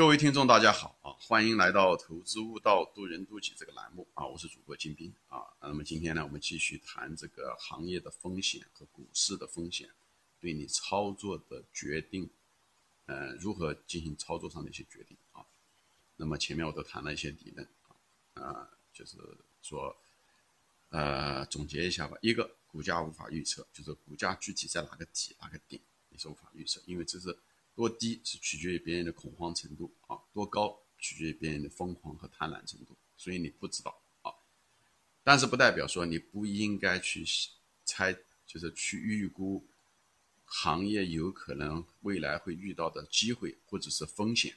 各位听众，大家好啊！欢迎来到《投资悟道，渡人渡己》这个栏目啊！我是主播金兵啊。那么今天呢，我们继续谈这个行业的风险和股市的风险，对你操作的决定，呃，如何进行操作上的一些决定啊。那么前面我都谈了一些理论啊，啊，就是说，呃，总结一下吧。一个，股价无法预测，就是股价具体在哪个底、哪个顶，你是无法预测，因为这是。多低是取决于别人的恐慌程度啊，多高取决于别人的疯狂和贪婪程度，所以你不知道啊。但是不代表说你不应该去猜，就是去预估行业有可能未来会遇到的机会或者是风险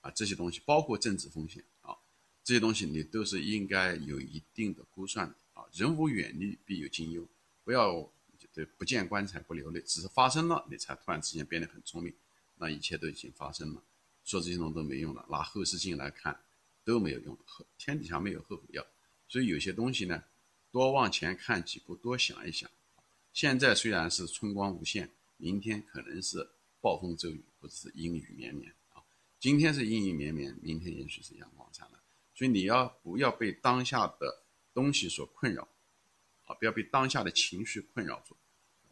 啊，这些东西包括政治风险啊，这些东西你都是应该有一定的估算的啊。人无远虑，必有近忧，不要对不见棺材不流泪，只是发生了你才突然之间变得很聪明。那一切都已经发生了，说这些东西都没用了，拿后视镜来看都没有用，后天底下没有后悔药。所以有些东西呢，多往前看几步，多想一想。现在虽然是春光无限，明天可能是暴风骤雨或者是阴雨绵绵啊。今天是阴雨绵绵，明天也许是阳光灿烂。所以你要不要被当下的东西所困扰啊？不要被当下的情绪困扰住。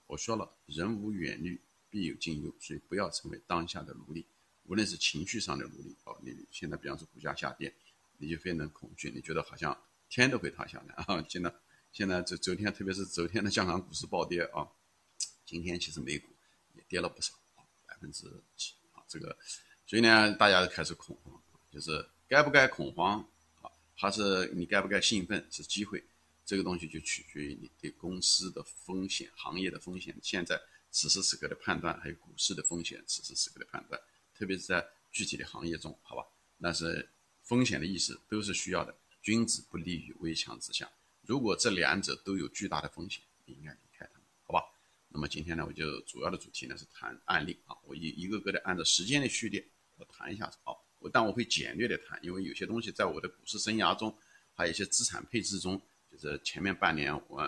我说了，人无远虑。必有近忧，所以不要成为当下的奴隶，无论是情绪上的奴隶哦。你现在比方说股价下跌，你就非常恐惧，你觉得好像天都会塌下来啊！现在现在这昨天，特别是昨天的香港股市暴跌啊，今天其实美股也跌了不少啊，百分之几啊，这个所以呢，大家都开始恐慌，就是该不该恐慌啊，还是你该不该兴奋是机会，这个东西就取决于你对公司的风险、行业的风险现在。此时此刻的判断，还有股市的风险，此时此刻的判断，特别是在具体的行业中，好吧？但是风险的意识都是需要的。君子不立于危墙之下。如果这两者都有巨大的风险，你应该离开他们，好吧？那么今天呢，我就主要的主题呢是谈案例啊，我一一个个的按照时间的序列我谈一下子啊。我但我会简略的谈，因为有些东西在我的股市生涯中，还有一些资产配置中，就是前面半年我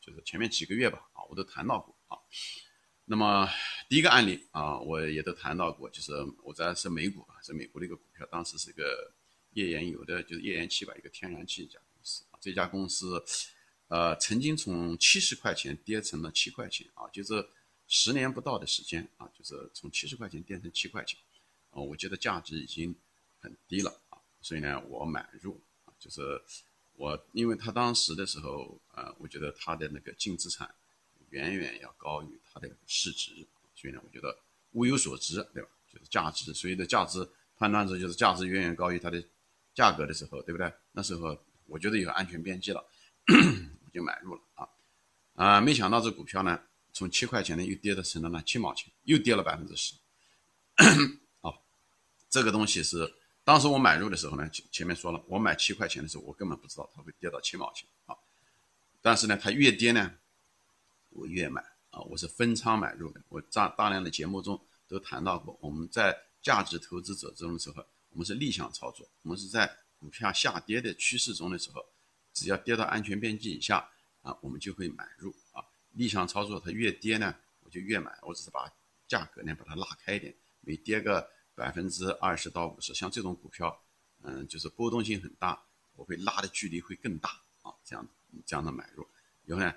就是前面几个月吧啊，我都谈到过啊。那么第一个案例啊，我也都谈到过，就是我在是美股啊，是美国的一个股票，当时是一个页岩油的，就是页岩气吧，一个天然气一家公司啊。这家公司，呃，曾经从七十块钱跌成了七块钱啊，就是十年不到的时间啊，就是从七十块钱跌成七块钱啊。我觉得价值已经很低了啊，所以呢，我买入啊，就是我因为他当时的时候啊，我觉得他的那个净资产。远远要高于它的市值，所以呢，我觉得物有所值，对吧？就是价值，所以的价值判断值就是价值远远高于它的价格的时候，对不对？那时候我觉得有安全边际了，我就买入了啊啊！没想到这股票呢，从七块钱呢又跌到成了呢七毛钱，又跌了百分之十。好，这个东西是当时我买入的时候呢，前面说了，我买七块钱的时候，我根本不知道它会跌到七毛钱啊。但是呢，它越跌呢。我越买啊，我是分仓买入的。我大大量的节目中都谈到过，我们在价值投资者这种时候，我们是逆向操作。我们是在股票下跌的趋势中的时候，只要跌到安全边际以下啊，我们就会买入啊。逆向操作，它越跌呢，我就越买。我只是把价格呢把它拉开一点，每跌个百分之二十到五十，像这种股票，嗯，就是波动性很大，我会拉的距离会更大啊，这样这样的买入，然后呢。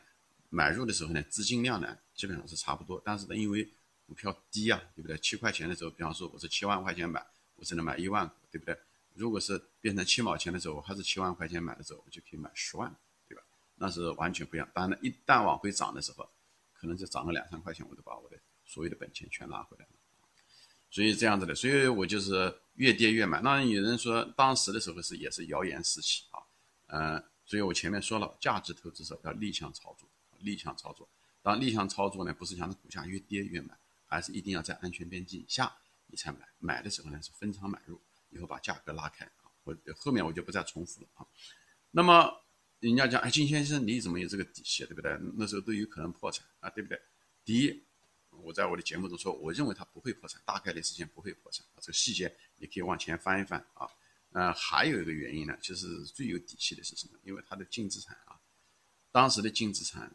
买入的时候呢，资金量呢基本上是差不多，但是呢，因为股票低啊，对不对？七块钱的时候，比方说我是七万块钱买，我只能买一万股，对不对？如果是变成七毛钱的时候，我还是七万块钱买的时候，我就可以买十万，对吧？那是完全不一样。当然了，一旦往回涨的时候，可能就涨个两三块钱，我就把我的所有的本钱全拿回来了。所以这样子的，所以我就是越跌越买。那有人说当时的时候是也是谣言四起啊，嗯，所以我前面说了，价值投资者要逆向操作。逆向操作，当逆向操作呢，不是讲股价越跌越买，而是一定要在安全边际以下你才买。买的时候呢是分仓买入，以后把价格拉开啊。我后面我就不再重复了啊。那么人家讲，哎，金先生你怎么有这个底气，对不对？那时候都有可能破产啊，对不对？第一，我在我的节目中说，我认为它不会破产，大概率事件不会破产啊。这个细节你可以往前翻一翻啊。呃，还有一个原因呢，就是最有底气的是什么？因为它的净资产啊，当时的净资产。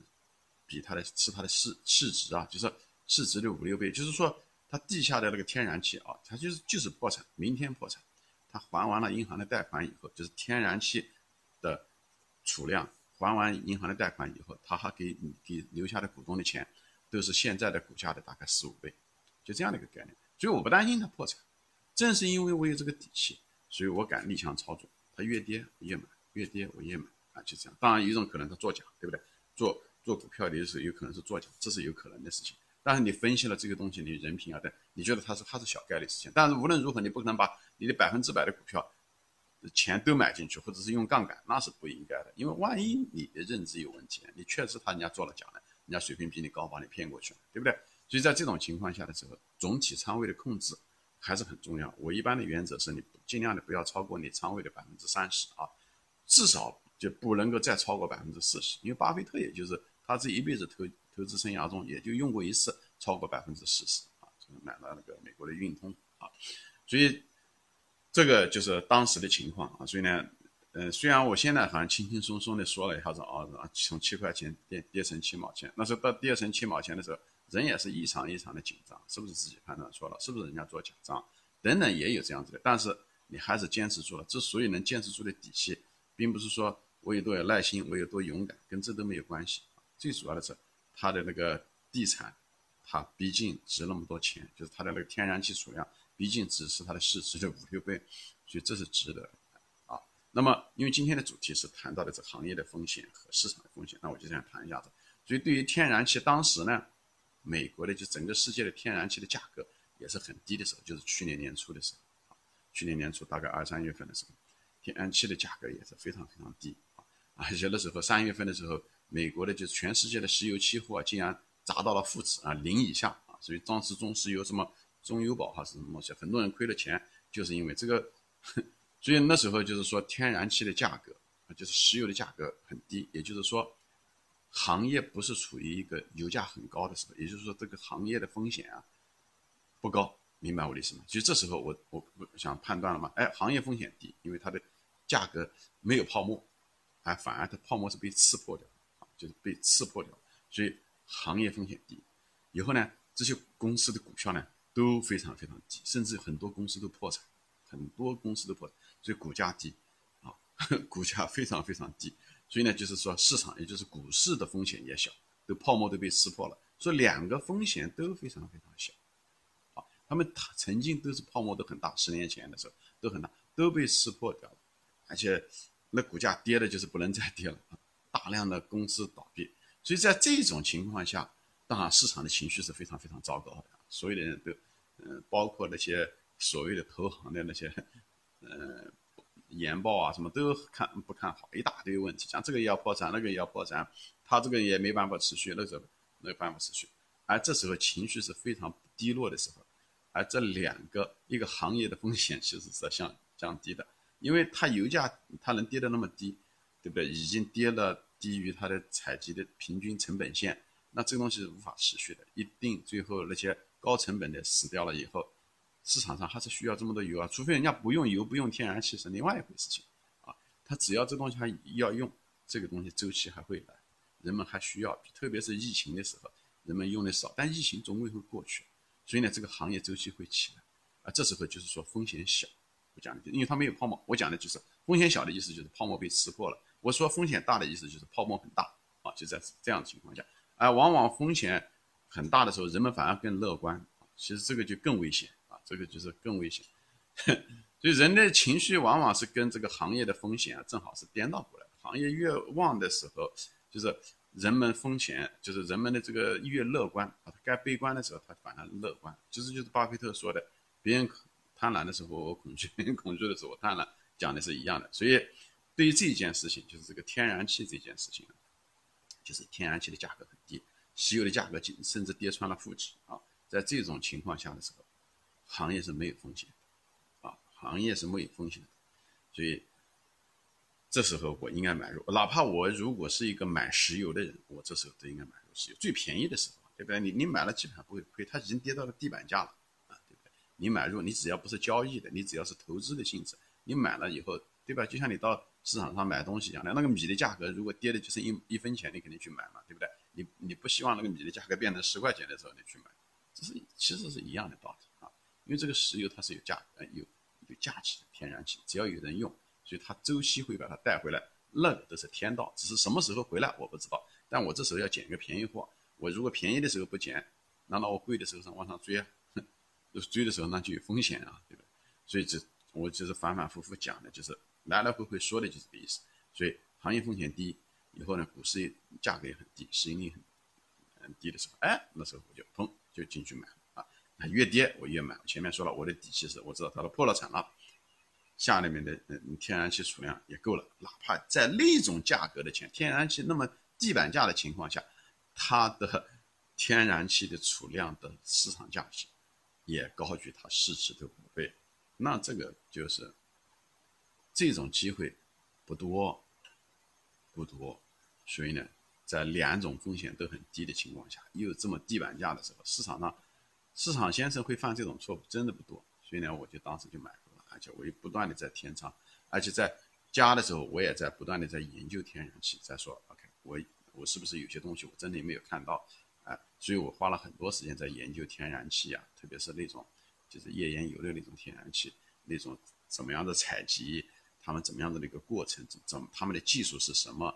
比它的是它的市市值啊，就是市值的五六倍，就是说它地下的那个天然气啊，它就是就是破产，明天破产。它还完了银行的贷款以后，就是天然气的储量还完银行的贷款以后，他还给你给留下的股东的钱，都是现在的股价的大概十五倍，就这样的一个概念。所以我不担心它破产，正是因为我有这个底气，所以我敢逆向操作。它越跌我越买，越跌我越买啊，就这样。当然有一种可能它作假，对不对？做做股票的时候有可能是作假，这是有可能的事情。但是你分析了这个东西，你人品啊等，你觉得它是它是小概率事情。但是无论如何，你不可能把你的百分之百的股票的钱都买进去，或者是用杠杆，那是不应该的。因为万一你的认知有问题，你确实他人家做了假的，人家水平比你高，把你骗过去了，对不对？所以在这种情况下的时候，总体仓位的控制还是很重要。我一般的原则是你尽量的不要超过你仓位的百分之三十啊，至少就不能够再超过百分之四十。因为巴菲特也就是他这一辈子投。投资生涯中也就用过一次超过百分之四十啊，就是买了那个美国的运通啊，所以这个就是当时的情况啊。所以呢，呃，虽然我现在好像轻轻松松的说了一下子啊，从七块钱跌跌成七毛钱，那时候到跌成七毛钱的时候，人也是异常异常的紧张，是不是自己判断错了？是不是人家做假账？等等也有这样子的，但是你还是坚持住了。之所以能坚持住的底气，并不是说我有多有耐心，我有多勇敢，跟这都没有关系最主要的是。它的那个地产，它毕竟值那么多钱，就是它的那个天然气储量，毕竟只是它的市值的五六倍，所以这是值得啊。那么，因为今天的主题是谈到的这行业的风险和市场的风险，那我就这样谈一下子。所以，对于天然气，当时呢，美国的就整个世界的天然气的价格也是很低的时候，就是去年年初的时候，去年年初大概二三月份的时候，天然气的价格也是非常非常低啊，而且那时候三月份的时候。美国的就是全世界的石油期货竟然砸到了负值啊，零以下啊，所以当时中石油什么中油宝哈是什么东西，很多人亏了钱，就是因为这个。所以那时候就是说天然气的价格啊，就是石油的价格很低，也就是说行业不是处于一个油价很高的时候，也就是说这个行业的风险啊不高，明白我的意思吗？其实这时候我我想判断了嘛，哎，行业风险低，因为它的价格没有泡沫，哎，反而它泡沫是被刺破的。就是被刺破掉，所以行业风险低。以后呢，这些公司的股票呢都非常非常低，甚至很多公司都破产，很多公司都破产，所以股价低啊，股价非常非常低。所以呢，就是说市场也就是股市的风险也小，都泡沫都被刺破了，所以两个风险都非常非常小。啊，他们曾经都是泡沫都很大，十年前的时候都很大，都被刺破掉了，而且那股价跌的就是不能再跌了。大量的公司倒闭，所以在这种情况下，当然市场的情绪是非常非常糟糕的。所有的人都，嗯，包括那些所谓的投行的那些，嗯，研报啊什么都看不看好，一大堆问题，像这个要破产，那个要破产，他这个也没办法持续，那时候没有办法持续。而这时候情绪是非常低落的时候，而这两个一个行业的风险其实是在降降低的，因为它油价它能跌得那么低。对不对？已经跌了低于它的采集的平均成本线，那这个东西是无法持续的。一定最后那些高成本的死掉了以后，市场上还是需要这么多油啊。除非人家不用油，不用天然气是另外一回事情啊。它只要这东西还要用，这个东西周期还会来，人们还需要。特别是疫情的时候，人们用的少，但疫情总归会过去，所以呢，这个行业周期会起来啊。这时候就是说风险小，我讲的，因为它没有泡沫。我讲的就是风险小的意思，就是泡沫被吃破了。我说风险大的意思就是泡沫很大啊，就在这样的情况下，而往往风险很大的时候，人们反而更乐观啊。其实这个就更危险啊，这个就是更危险。所以人的情绪往往是跟这个行业的风险啊，正好是颠倒过来。行业越旺的时候，就是人们风险，就是人们的这个越乐观啊。该悲观的时候，他反而乐观。其实就是巴菲特说的，别人贪婪的时候我恐惧，别人恐惧的时候我贪婪，讲的是一样的。所以。对于这件事情，就是这个天然气这件事情，就是天然气的价格很低，石油的价格甚至跌穿了负值啊。在这种情况下的时候，行业是没有风险的啊，行业是没有风险的，所以这时候我应该买入，哪怕我如果是一个买石油的人，我这时候都应该买入石油，最便宜的时候，对不对？你你买了基本上不会亏，它已经跌到了地板价了啊，对不对？你买入，你只要不是交易的，你只要是投资的性质，你买了以后，对吧？就像你到市场上买东西一样的，那个米的价格如果跌的就剩一一分钱，你肯定去买嘛，对不对？你你不希望那个米的价格变成十块钱的时候你去买，这是其实是一样的道理啊。因为这个石油它是有价呃有有价值的天然气，只要有人用，所以它周期会把它带回来，那个都是天道。只是什么时候回来我不知道，但我这时候要捡一个便宜货，我如果便宜的时候不捡，难道我贵的时候上往上追啊？追的时候那就有风险啊，对吧？所以这我就是反反复复讲的，就是来来回回说的就是这个意思。所以行业风险低，以后呢，股市价格也很低，市盈率很很低的时候，哎，那时候我就砰就进去买啊。那越跌我越买。前面说了，我的底气是我知道它都破了产了，下里面的嗯天然气储量也够了，哪怕在那种价格的钱，天然气那么地板价的情况下，它的天然气的储量的市场价值也高于它市值的五倍，那这个就是这种机会不多。不多，所以呢，在两种风险都很低的情况下，又这么地板价的时候，市场上市场先生会犯这种错误真的不多，所以呢，我就当时就买入了，而且我也不断的在添仓，而且在加的时候，我也在不断的在研究天然气，在说 OK，我我是不是有些东西我真的没有看到，哎，所以我花了很多时间在研究天然气啊，特别是那种就是页岩油的那种天然气，那种怎么样的采集。他们怎么样的一个过程？怎怎他们的技术是什么？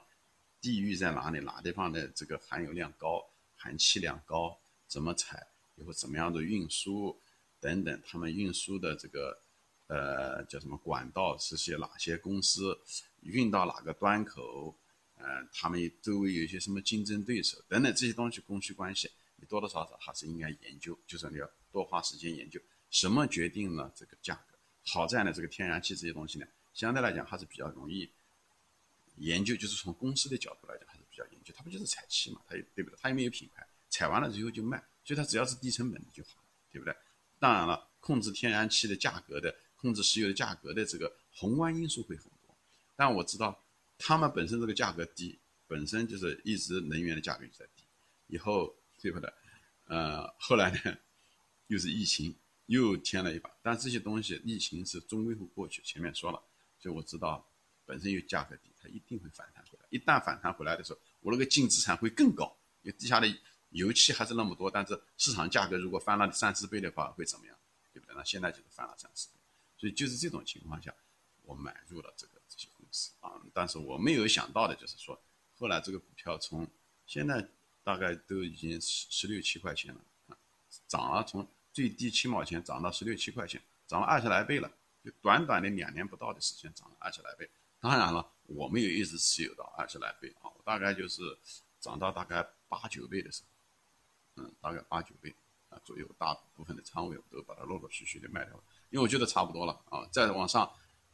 地域在哪里？哪地方的这个含油量高、含气量高？怎么采？以后怎么样的运输等等？他们运输的这个呃叫什么管道是些哪些公司？运到哪个端口？呃，他们周围有一些什么竞争对手等等这些东西供需关系，你多多少少还是应该研究，就是你要多花时间研究。什么决定了这个价格？好在呢，这个天然气这些东西呢。相对来讲还是比较容易研究，就是从公司的角度来讲还是比较研究。它不就是采气嘛，它也对不对？它又没有品牌，采完了之后就卖，所以它只要是低成本的就好，对不对？当然了，控制天然气的价格的，控制石油的价格的这个宏观因素会很多。但我知道，他们本身这个价格低，本身就是一直能源的价格就在低。以后对不对？呃，后来呢，又是疫情又添了一把，但这些东西疫情是终归会过去。前面说了。所以我知道，本身有价格低，它一定会反弹回来。一旦反弹回来的时候，我那个净资产会更高。因为地下的油气还是那么多，但是市场价格如果翻了三四倍的话，会怎么样？对不对？那现在就是翻了三四倍。所以就是这种情况下，我买入了这个这些公司啊。但是我没有想到的就是说，后来这个股票从现在大概都已经十十六七块钱了啊，涨了从最低七毛钱涨到十六七块钱，涨了二十来倍了。短短的两年不到的时间涨了二十来倍，当然了，我没有一直持有到二十来倍啊，大概就是涨到大概八九倍的时候，嗯，大概八九倍啊左右，大部分的仓位我都把它陆陆续续的卖掉了，因为我觉得差不多了啊，再往上，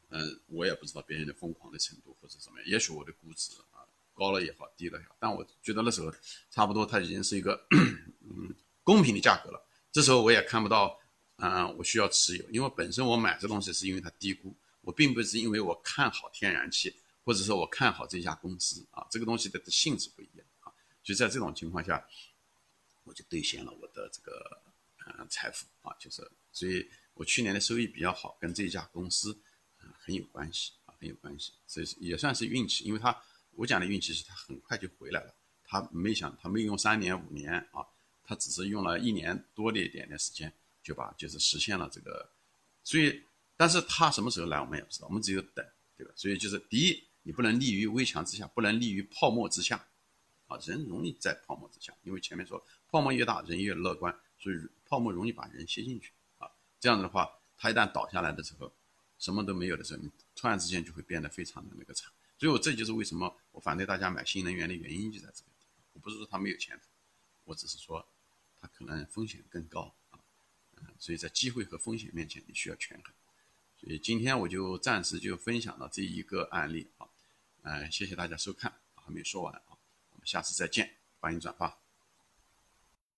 嗯，我也不知道别人的疯狂的程度或者怎么样，也许我的估值啊高了也好，低了也好，但我觉得那时候差不多它已经是一个嗯公平的价格了，这时候我也看不到。啊，我需要持有，因为本身我买这东西是因为它低估，我并不是因为我看好天然气，或者说我看好这家公司啊，这个东西的性质不一样啊，所以在这种情况下，我就兑现了我的这个呃财富啊，就是所以我去年的收益比较好，跟这家公司啊很有关系啊，很有关系，所以也算是运气，因为它我讲的运气是它很快就回来了，它没想它没用三年五年啊，它只是用了一年多的一点点时间。就把就是实现了这个，所以，但是它什么时候来我们也不知道，我们只有等，对吧？所以就是第一，你不能立于危墙之下，不能立于泡沫之下，啊，人容易在泡沫之下，因为前面说泡沫越大，人越乐观，所以泡沫容易把人吸进去，啊，这样子的话，它一旦倒下来的时候，什么都没有的时候，你突然之间就会变得非常的那个惨，所以我这就是为什么我反对大家买新能源的原因就在这个地方，我不是说它没有前途，我只是说它可能风险更高。所以在机会和风险面前，你需要权衡。所以今天我就暂时就分享到这一个案例啊，嗯，谢谢大家收看，还没说完啊，我们下次再见，欢迎转发。